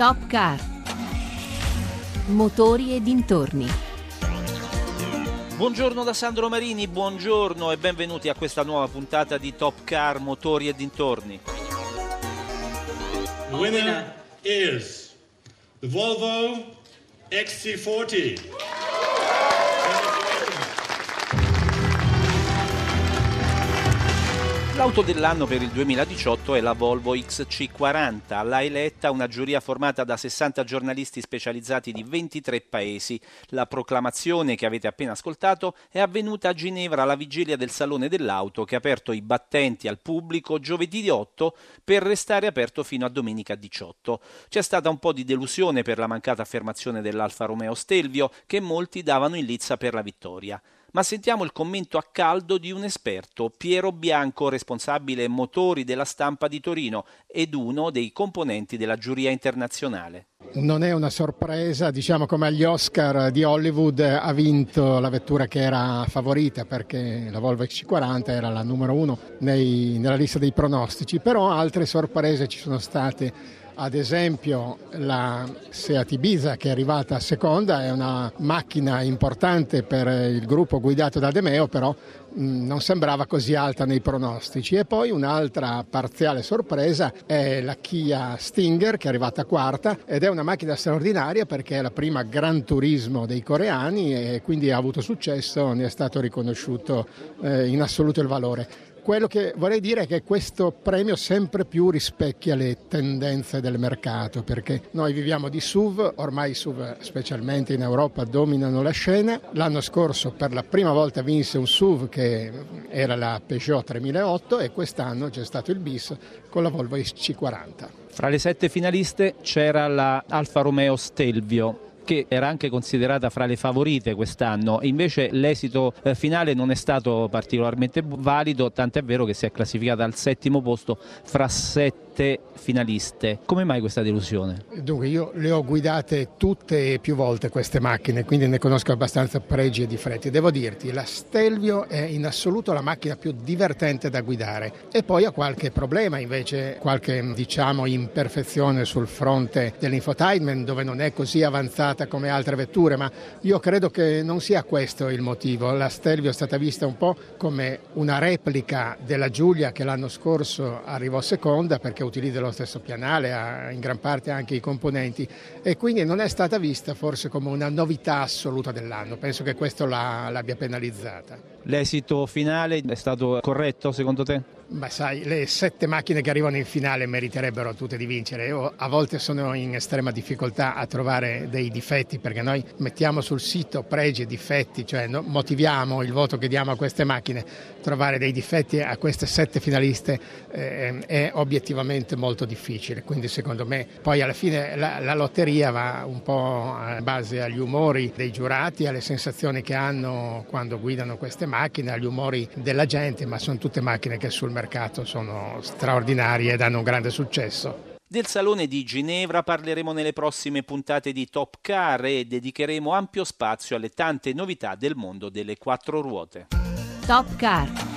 Top Car. Motori e dintorni. Buongiorno da Sandro Marini, buongiorno e benvenuti a questa nuova puntata di Top Car Motori e dintorni. The winner is the Volvo XC40. L'auto dell'anno per il 2018 è la Volvo XC40. L'ha eletta una giuria formata da 60 giornalisti specializzati di 23 paesi. La proclamazione che avete appena ascoltato è avvenuta a Ginevra alla vigilia del Salone dell'Auto che ha aperto i battenti al pubblico giovedì 8 per restare aperto fino a domenica 18. C'è stata un po' di delusione per la mancata affermazione dell'Alfa Romeo Stelvio che molti davano in lizza per la vittoria ma sentiamo il commento a caldo di un esperto, Piero Bianco, responsabile motori della stampa di Torino ed uno dei componenti della giuria internazionale. Non è una sorpresa, diciamo come agli Oscar di Hollywood ha vinto la vettura che era favorita perché la Volvo XC40 era la numero uno nei, nella lista dei pronostici, però altre sorprese ci sono state ad esempio la Seat Ibiza che è arrivata a seconda, è una macchina importante per il gruppo guidato da De Meo, però non sembrava così alta nei pronostici. E poi un'altra parziale sorpresa è la Kia Stinger che è arrivata quarta ed è una macchina straordinaria perché è la prima Gran Turismo dei coreani e quindi ha avuto successo, ne è stato riconosciuto eh, in assoluto il valore. Quello che vorrei dire è che questo premio sempre più rispecchia le tendenze del mercato, perché noi viviamo di SUV, ormai i SUV specialmente in Europa dominano la scena. L'anno scorso per la prima volta vinse un SUV che era la Peugeot 3008 e quest'anno c'è stato il bis con la Volvo XC40. Fra le sette finaliste c'era la Alfa Romeo Stelvio che era anche considerata fra le favorite quest'anno, invece l'esito eh, finale non è stato particolarmente valido, tant'è vero che si è classificata al settimo posto fra sette finaliste. Come mai questa delusione? Dunque io le ho guidate tutte e più volte queste macchine, quindi ne conosco abbastanza pregi e difetti. Devo dirti, la Stelvio è in assoluto la macchina più divertente da guidare e poi ha qualche problema invece, qualche diciamo imperfezione sul fronte dell'infotainment dove non è così avanzata trattata come altre vetture, ma io credo che non sia questo il motivo. La Stelvio è stata vista un po' come una replica della Giulia che l'anno scorso arrivò seconda perché utilizza lo stesso pianale, ha in gran parte anche i componenti e quindi non è stata vista forse come una novità assoluta dell'anno. Penso che questo l'abbia penalizzata. L'esito finale è stato corretto secondo te? Ma sai, le sette macchine che arrivano in finale meriterebbero tutte di vincere. Io a volte sono in estrema difficoltà a trovare dei difetti perché noi mettiamo sul sito pregi e difetti, cioè motiviamo il voto che diamo a queste macchine. Trovare dei difetti a queste sette finaliste eh, è obiettivamente molto difficile. Quindi secondo me poi alla fine la, la lotteria va un po' a base agli umori dei giurati, alle sensazioni che hanno quando guidano queste macchine, agli umori della gente, ma sono tutte macchine che sul mercato mercato sono straordinarie ed hanno un grande successo. Del Salone di Ginevra parleremo nelle prossime puntate di Top Car e dedicheremo ampio spazio alle tante novità del mondo delle quattro ruote. Top Car.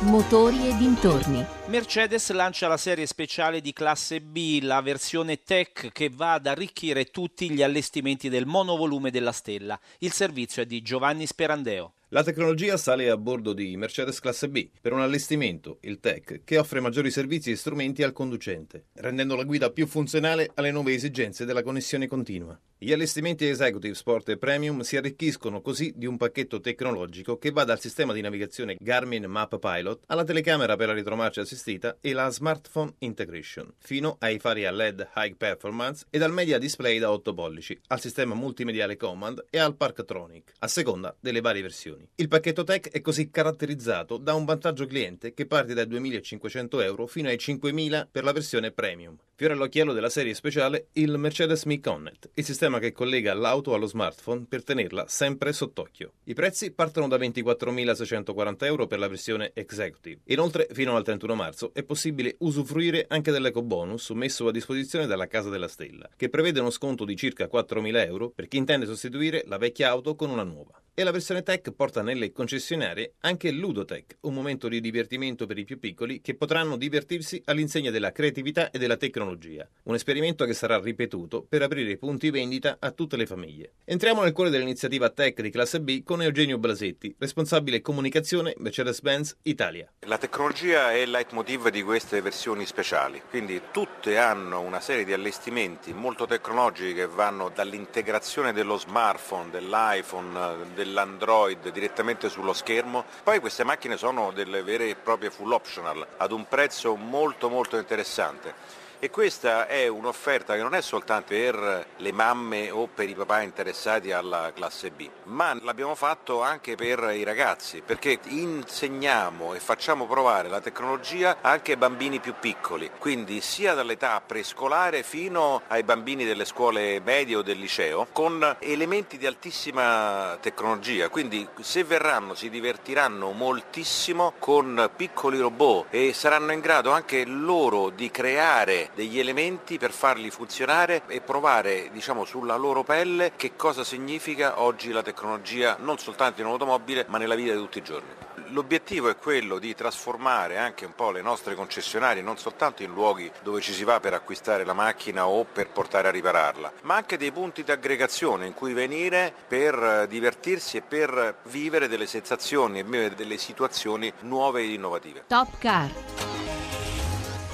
Motori e dintorni. Mercedes lancia la serie speciale di classe B, la versione Tech che va ad arricchire tutti gli allestimenti del monovolume della stella. Il servizio è di Giovanni Sperandeo. La tecnologia sale a bordo di Mercedes Classe B per un allestimento, il Tech, che offre maggiori servizi e strumenti al conducente, rendendo la guida più funzionale alle nuove esigenze della connessione continua. Gli allestimenti Executive Sport e Premium si arricchiscono così di un pacchetto tecnologico che va dal sistema di navigazione Garmin Map Pilot alla telecamera per la retromarcia assistita e la Smartphone Integration, fino ai fari a LED High Performance e dal media display da 8 pollici, al sistema multimediale Command e al Parktronic, a seconda delle varie versioni. Il pacchetto Tech è così caratterizzato da un vantaggio cliente che parte dai 2.500 euro fino ai 5.000 per la versione Premium. Fiore all'occhiello della serie speciale il Mercedes Me Connect, il sistema che collega l'auto allo smartphone per tenerla sempre sott'occhio. I prezzi partono da 24.640 euro per la versione Executive. Inoltre, fino al 31 marzo è possibile usufruire anche dell'eco bonus messo a disposizione dalla Casa della Stella, che prevede uno sconto di circa 4.000 euro per chi intende sostituire la vecchia auto con una nuova. E la versione Tech porta nelle concessionarie anche Ludotech, un momento di divertimento per i più piccoli che potranno divertirsi all'insegna della creatività e della tecnologia. Un esperimento che sarà ripetuto per aprire punti vendita a tutte le famiglie. Entriamo nel cuore dell'iniziativa Tech di classe B con Eugenio Blasetti, responsabile comunicazione Mercedes-Benz Italia. La tecnologia è il leitmotiv di queste versioni speciali, quindi tutte hanno una serie di allestimenti molto tecnologici che vanno dall'integrazione dello smartphone, dell'iPhone, dell'Android direttamente sullo schermo. Poi queste macchine sono delle vere e proprie full optional ad un prezzo molto molto interessante e questa è un'offerta che non è soltanto per le mamme o per i papà interessati alla classe B, ma l'abbiamo fatto anche per i ragazzi, perché insegniamo e facciamo provare la tecnologia anche ai bambini più piccoli, quindi sia dall'età prescolare fino ai bambini delle scuole medie o del liceo, con elementi di altissima tecnologia, quindi se verranno si divertiranno moltissimo con piccoli robot e saranno in grado anche loro di creare degli elementi per farli funzionare e provare diciamo, sulla loro pelle che cosa significa oggi la tecnologia non soltanto in automobile ma nella vita di tutti i giorni. L'obiettivo è quello di trasformare anche un po' le nostre concessionarie non soltanto in luoghi dove ci si va per acquistare la macchina o per portare a ripararla, ma anche dei punti di aggregazione in cui venire per divertirsi e per vivere delle sensazioni e vivere delle situazioni nuove e innovative. Top Car.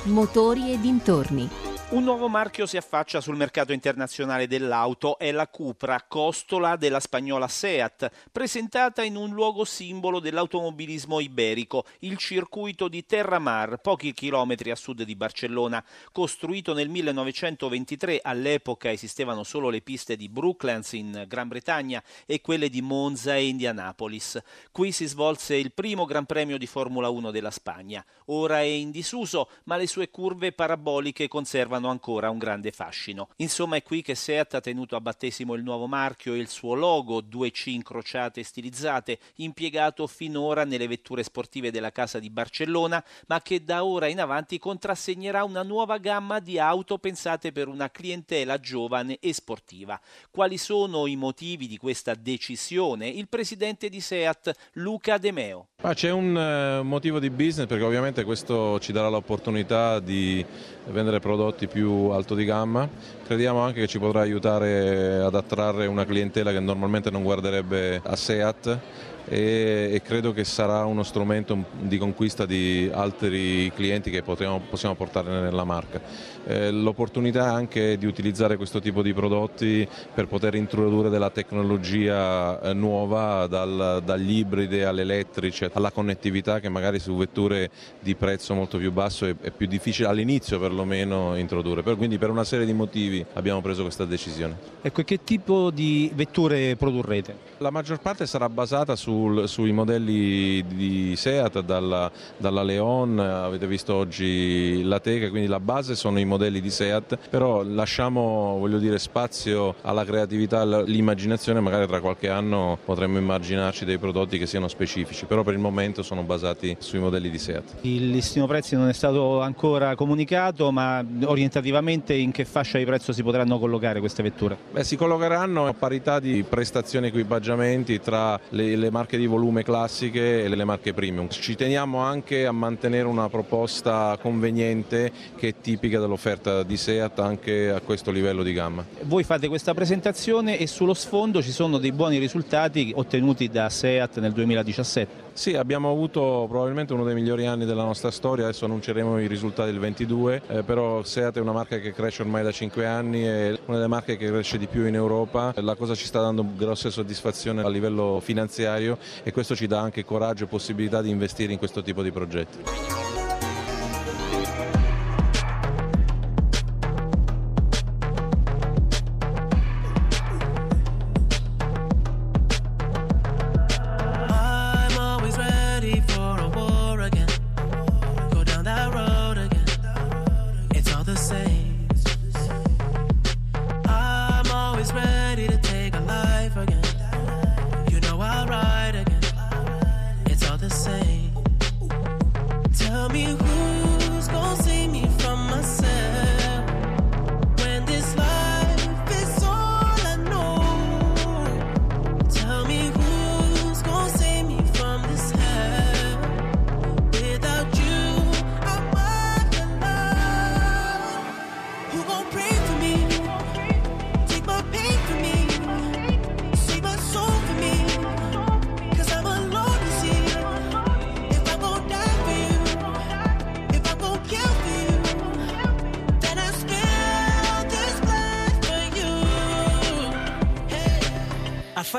Motori e dintorni. Un nuovo marchio si affaccia sul mercato internazionale dell'auto, è la Cupra, costola della spagnola Seat, presentata in un luogo simbolo dell'automobilismo iberico, il circuito di Terramar, pochi chilometri a sud di Barcellona. Costruito nel 1923, all'epoca esistevano solo le piste di Brooklands in Gran Bretagna e quelle di Monza e Indianapolis. Qui si svolse il primo Gran Premio di Formula 1 della Spagna. Ora è in disuso, ma le sue curve paraboliche conservano hanno ancora un grande fascino. Insomma è qui che Seat ha tenuto a battesimo il nuovo marchio e il suo logo, due C incrociate stilizzate, impiegato finora nelle vetture sportive della casa di Barcellona, ma che da ora in avanti contrassegnerà una nuova gamma di auto pensate per una clientela giovane e sportiva. Quali sono i motivi di questa decisione? Il presidente di Seat, Luca De Meo. Ah, c'è un uh, motivo di business perché ovviamente questo ci darà l'opportunità di vendere prodotti più alto di gamma. Crediamo anche che ci potrà aiutare ad attrarre una clientela che normalmente non guarderebbe a Seat e, e, credo che sarà uno strumento di conquista di altri clienti che potremo, possiamo portare nella marca. Eh, l'opportunità anche di utilizzare questo tipo di prodotti per poter introdurre della tecnologia eh, nuova dal, dagli ibridi all'elettrici alla connettività che magari su vetture di prezzo molto più basso è, è più difficile all'inizio perlomeno introdurre. Per, quindi per una serie di motivi abbiamo preso questa decisione. Ecco, che tipo di vetture produrrete? La maggior parte sarà basata su sul, sui modelli di Seat, dalla, dalla, Leon, avete visto oggi la Teca, quindi la base sono i modelli di Seat, però lasciamo dire, spazio alla creatività, all'immaginazione, magari tra qualche anno potremmo immaginarci dei prodotti che siano specifici, però per il momento sono basati sui modelli di Seat. Il listino prezzi non è stato ancora comunicato, ma orientativamente in che fascia di prezzo si potranno collocare queste vetture? Beh, si collocheranno a parità di prestazioni e equipaggiamenti tra le, le marche di volume classiche e le marche premium. Ci teniamo anche a mantenere una proposta conveniente che è tipica dell'offerta di Seat anche a questo livello di gamma. Voi fate questa presentazione e sullo sfondo ci sono dei buoni risultati ottenuti da Seat nel 2017. Sì, abbiamo avuto probabilmente uno dei migliori anni della nostra storia, adesso annunceremo i risultati del 22, eh, però Seat è una marca che cresce ormai da 5 anni, è una delle marche che cresce di più in Europa, la cosa ci sta dando grosse soddisfazioni a livello finanziario e questo ci dà anche coraggio e possibilità di investire in questo tipo di progetti.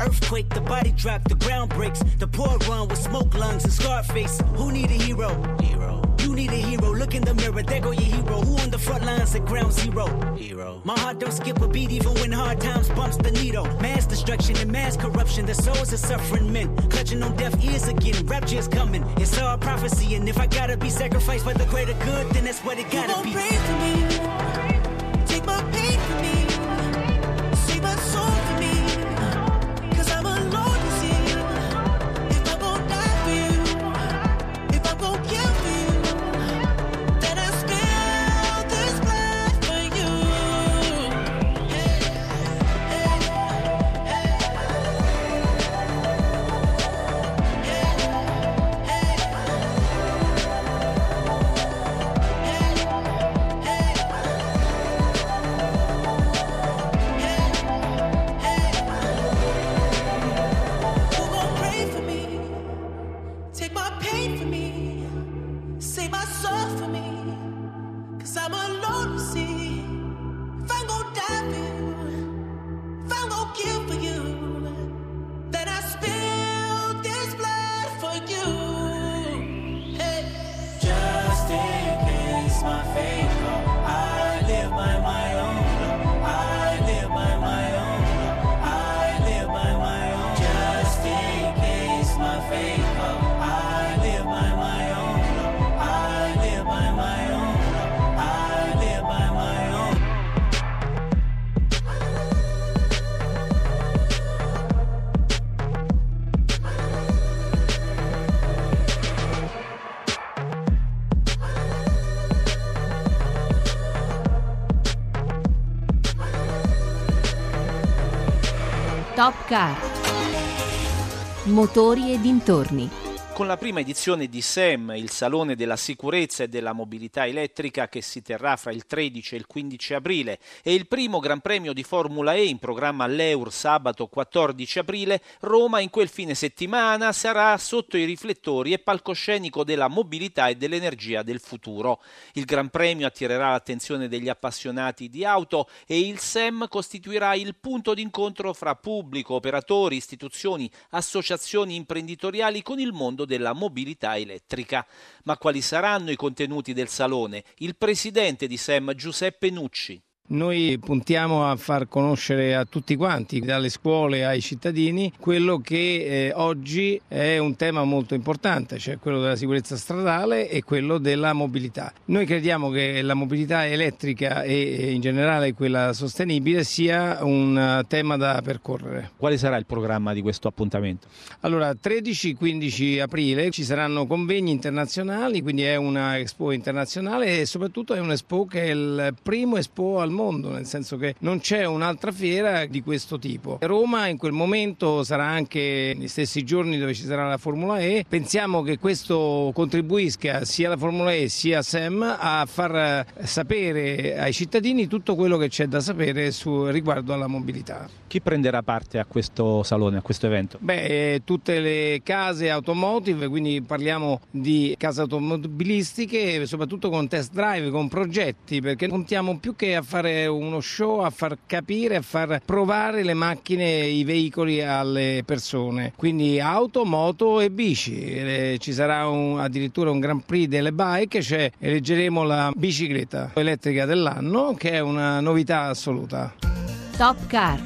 Earthquake, the body drop, the ground breaks. The poor run with smoke lungs and scar face. Who need a hero? Hero. You need a hero. Look in the mirror, there go your hero. Who on the front lines at ground zero? Hero. My heart don't skip a beat even when hard times bumps the needle. Mass destruction and mass corruption. The souls of suffering men. Clutching on deaf ears again. Rapture's coming. It's all prophecy. And if I gotta be sacrificed for the greater good, then that's what it gotta be. Car. Motori e dintorni. Con la prima edizione di SEM, il Salone della Sicurezza e della Mobilità Elettrica che si terrà fra il 13 e il 15 aprile e il primo Gran Premio di Formula E in programma all'Eur sabato 14 aprile, Roma in quel fine settimana sarà sotto i riflettori e palcoscenico della mobilità e dell'energia del futuro. Il Gran Premio attirerà l'attenzione degli appassionati di auto e il SEM costituirà il punto d'incontro fra pubblico, operatori, istituzioni, associazioni imprenditoriali con il mondo della mobilità elettrica. Ma quali saranno i contenuti del salone? Il presidente di SEM Giuseppe Nucci. Noi puntiamo a far conoscere a tutti quanti, dalle scuole ai cittadini, quello che eh, oggi è un tema molto importante, cioè quello della sicurezza stradale e quello della mobilità. Noi crediamo che la mobilità elettrica e in generale quella sostenibile sia un eh, tema da percorrere. Quale sarà il programma di questo appuntamento? Allora, 13-15 aprile ci saranno convegni internazionali, quindi è una Expo internazionale e soprattutto è un Expo che è il primo Expo al mondo, nel senso che non c'è un'altra fiera di questo tipo. Roma in quel momento sarà anche negli stessi giorni dove ci sarà la Formula E. Pensiamo che questo contribuisca sia alla Formula E sia SEM a far sapere ai cittadini tutto quello che c'è da sapere su, riguardo alla mobilità. Chi prenderà parte a questo salone, a questo evento? Beh, eh, tutte le case automotive, quindi parliamo di case automobilistiche, soprattutto con test drive, con progetti, perché puntiamo più che a fare uno show, a far capire, a far provare le macchine, i veicoli alle persone. Quindi auto, moto e bici. Eh, Ci sarà un- addirittura un Grand Prix delle bike, cioè eleggeremo la bicicletta elettrica dell'anno, che è una novità assoluta. Top Car.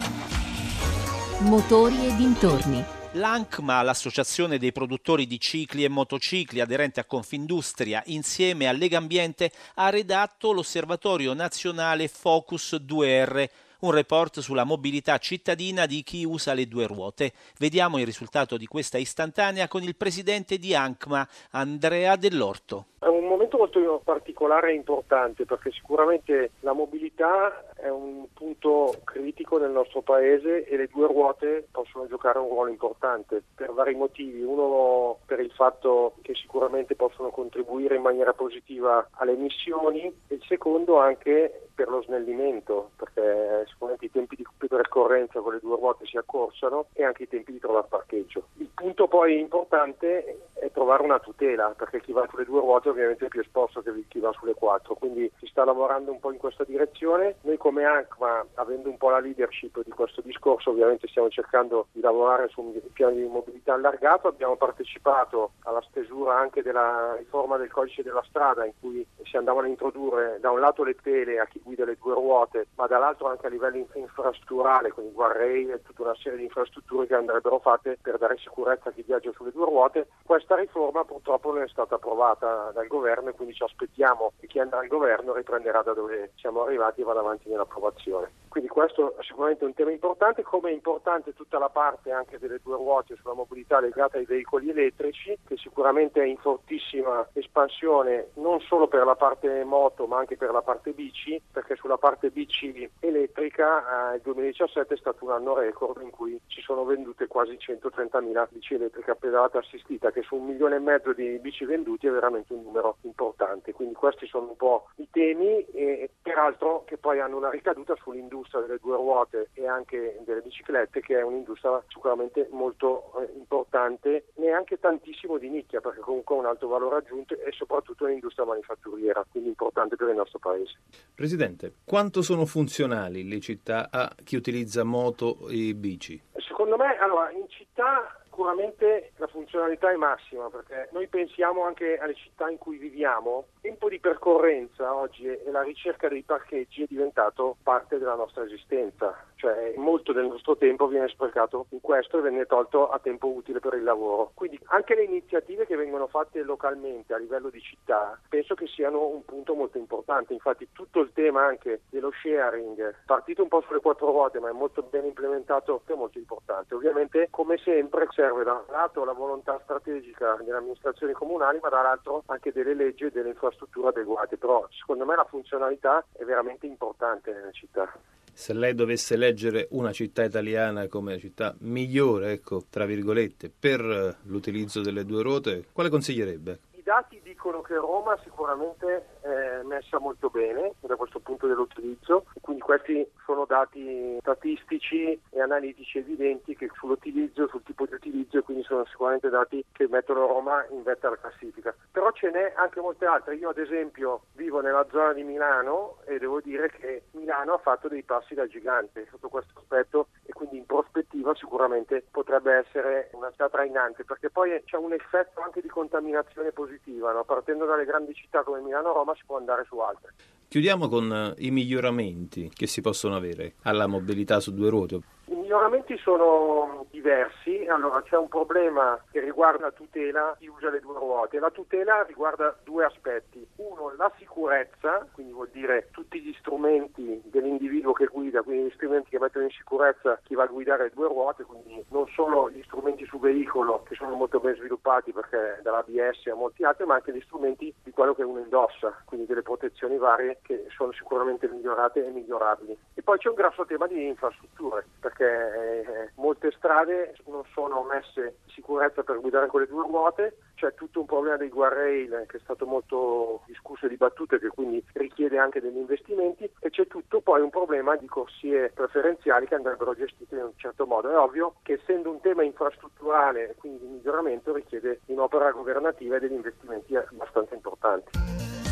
Motori e dintorni. L'ANCMA, l'associazione dei produttori di cicli e motocicli aderente a Confindustria, insieme a Legambiente, ha redatto l'osservatorio nazionale Focus 2R, un report sulla mobilità cittadina di chi usa le due ruote. Vediamo il risultato di questa istantanea con il presidente di ANCMA, Andrea Dell'Orto. È un momento molto particolare e importante perché sicuramente la mobilità è un punto critico nel nostro paese e le due ruote possono giocare un ruolo importante per vari motivi. Uno per il fatto che sicuramente possono contribuire in maniera positiva alle emissioni e il secondo anche per lo snellimento, perché sicuramente i tempi di percorrenza con le due ruote si accorsano e anche i tempi di trovare parcheggio. Il punto poi importante è trovare una tutela, perché chi va sulle due ruote ovviamente è più esposto che chi va sulle quattro, quindi si sta lavorando un po' in questa direzione. Noi come ANCMA, avendo un po' la leadership di questo discorso, ovviamente stiamo cercando di lavorare su un piano di mobilità allargato, abbiamo partecipato alla stesura anche della riforma del codice della strada in cui si andavano a introdurre da un lato le tele a chi guida le due ruote, ma dall'altro anche a livello infrastrutturale, con i guardrail e tutta una serie di infrastrutture che andrebbero fatte per dare sicurezza a chi viaggia sulle due ruote. Questa riforma purtroppo non è stata approvata dal governo e quindi ci aspettiamo che chi andrà al governo riprenderà da dove siamo arrivati e vada avanti nell'approvazione. Quindi questo è sicuramente un tema importante, come è importante tutta la parte anche delle due ruote sulla mobilità legata ai veicoli elettrici, che sicuramente è in fortissima espansione non solo per la parte moto ma anche per la parte bici, perché sulla parte bici elettrica eh, il 2017 è stato un anno record in cui ci sono vendute quasi 130.000 bici elettriche a pedalata assistita, che su un milione e mezzo di bici venduti è veramente un numero importante. Quindi questi sono un po' i temi e peraltro che poi hanno una ricaduta sull'industria delle due ruote e anche delle biciclette che è un'industria sicuramente molto eh, importante, neanche tantissimo di nicchia perché comunque ha un alto valore aggiunto e soprattutto un'industria manifatturiera, quindi importante per il nostro paese. Presidente, quanto sono funzionali le città a chi utilizza moto e bici? Secondo me, allora, in città sicuramente la funzionalità è massima perché noi pensiamo anche alle città in cui viviamo. Il tempo di percorrenza oggi e la ricerca dei parcheggi è diventato parte della nostra esistenza, cioè molto del nostro tempo viene sprecato in questo e viene tolto a tempo utile per il lavoro. Quindi anche le iniziative che vengono fatte localmente a livello di città penso che siano un punto molto importante. Infatti tutto il tema anche dello sharing, partito un po' sulle quattro ruote ma è molto ben implementato, è molto importante. Ovviamente come sempre serve da un lato la volontà strategica delle amministrazioni comunali, ma dall'altro anche delle leggi e delle infrastrutture adeguate. Però secondo me la funzionalità è veramente importante nelle città. Se lei dovesse leggere una città italiana come la città migliore, ecco, tra virgolette, per l'utilizzo delle due ruote, quale consiglierebbe? Dati dicono che Roma sicuramente è messa molto bene da questo punto dell'utilizzo, quindi questi sono dati statistici e analitici evidenti che sull'utilizzo, sul tipo di utilizzo, quindi sono sicuramente dati che mettono Roma in vetta alla classifica. Però ce n'è anche molte altre. Io ad esempio vivo nella zona di Milano e devo dire che Milano ha fatto dei passi da gigante sotto questo aspetto e quindi in prospettiva sicuramente potrebbe essere una città trainante perché poi c'è un effetto anche di contaminazione positiva, no? partendo dalle grandi città come Milano-Roma si può andare su altre. Chiudiamo con eh, i miglioramenti che si possono avere alla mobilità su due ruote. I miglioramenti sono diversi, allora c'è un problema che riguarda la tutela chi usa le due ruote. La tutela riguarda due aspetti. Uno, la sicurezza, quindi vuol dire tutti gli strumenti dell'individuo che guida, quindi gli strumenti che mettono in sicurezza chi va a guidare le due ruote, quindi non solo gli strumenti su veicolo che sono molto ben sviluppati perché dall'ABS a molti altri, ma anche gli strumenti di quello che uno indossa, quindi delle protezioni varie che sono sicuramente migliorate e migliorabili. E poi c'è un grosso tema di infrastrutture, perché eh, molte strade non sono messe in sicurezza per guidare con le due ruote, c'è tutto un problema dei guardrail che è stato molto discusso e dibattuto e che quindi richiede anche degli investimenti e c'è tutto poi un problema di corsie preferenziali che andrebbero gestite in un certo modo. È ovvio che essendo un tema infrastrutturale e quindi di miglioramento richiede un'opera governativa e degli investimenti abbastanza importanti.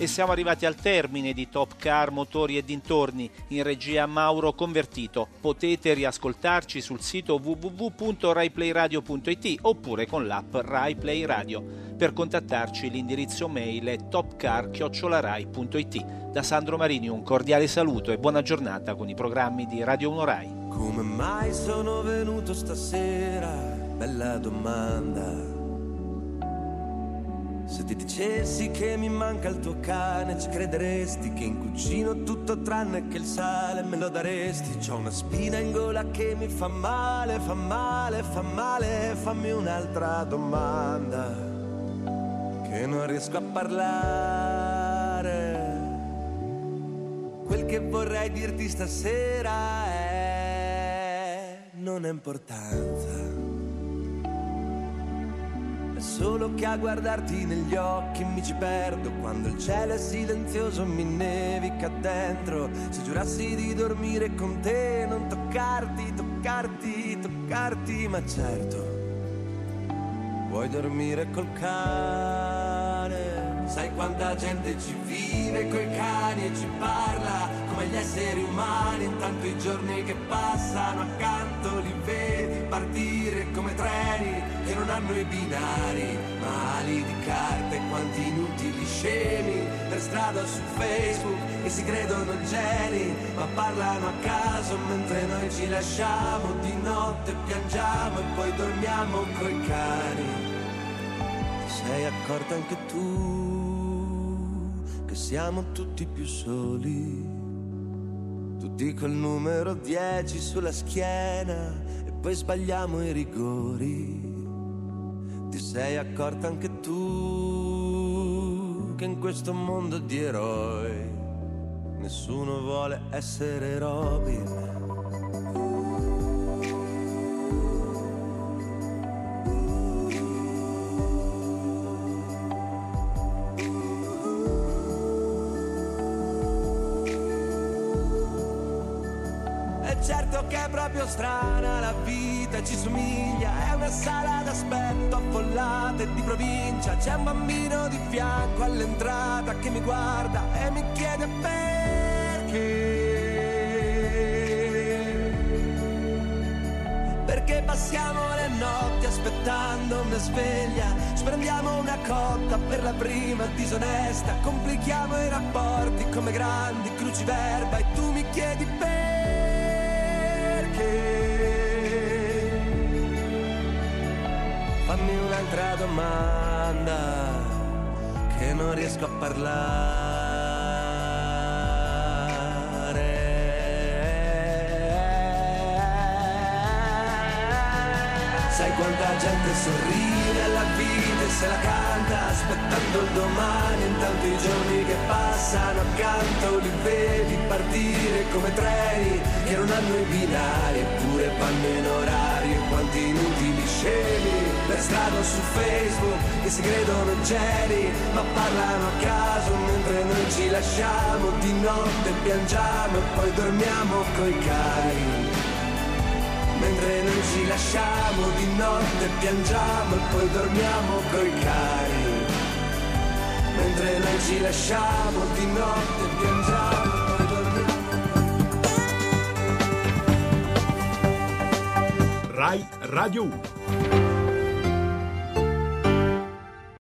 E siamo arrivati al termine di Top Car Motori e dintorni in regia Mauro Convertito. Potete riascoltarci sul sito www.raiplayradio.it oppure con l'app RaiPlay Radio. Per contattarci l'indirizzo mail è topcar@rai.it. Da Sandro Marini un cordiale saluto e buona giornata con i programmi di Radio 1 Rai. Come mai sono venuto stasera? Bella domanda. Se ti dicessi che mi manca il tuo cane, ci crederesti che in cucina tutto tranne che il sale me lo daresti. C'ho una spina in gola che mi fa male, fa male, fa male. Fammi un'altra domanda, che non riesco a parlare. Quel che vorrei dirti stasera è non ha importanza Solo che a guardarti negli occhi mi ci perdo Quando il cielo è silenzioso mi nevica dentro Se giurassi di dormire con te Non toccarti, toccarti, toccarti Ma certo Vuoi dormire col cane? Sai quanta gente ci vive coi cani e ci parla come gli esseri umani. Intanto i giorni che passano accanto li vedi partire come treni che non hanno i binari, ma ali di carta e quanti inutili scemi per strada su Facebook e si credono geni, ma parlano a caso mentre noi ci lasciamo di notte piangiamo e poi dormiamo coi cani. Sei accorta anche tu siamo tutti più soli? Tutti col numero 10 sulla schiena e poi sbagliamo i rigori. Ti sei accorta anche tu che in questo mondo di eroi nessuno vuole essere Robin. Proprio strana la vita, ci somiglia, è una sala d'aspetto affollata e di provincia. C'è un bambino di fianco all'entrata che mi guarda e mi chiede perché. Perché passiamo le notti aspettando una sveglia, sprendiamo una cotta per la prima disonesta, complichiamo i rapporti come grandi cruciverba e tu mi chiedi perché. Fammi un'altra domanda che non riesco a parlare. Sai quanta gente sorride alla vita e se la canta aspettando il domani, intanto i giorni che passano accanto li vedi partire come treni che non hanno i binari eppure vanno in orario quanti inutili scemi. Per strada su Facebook che si credono geni ma parlano a caso mentre noi ci lasciamo di notte piangiamo e poi dormiamo coi cari mentre noi ci lasciamo di notte piangiamo e poi dormiamo coi cari mentre noi ci lasciamo di notte piangiamo e dormiamo Rai Radio 1.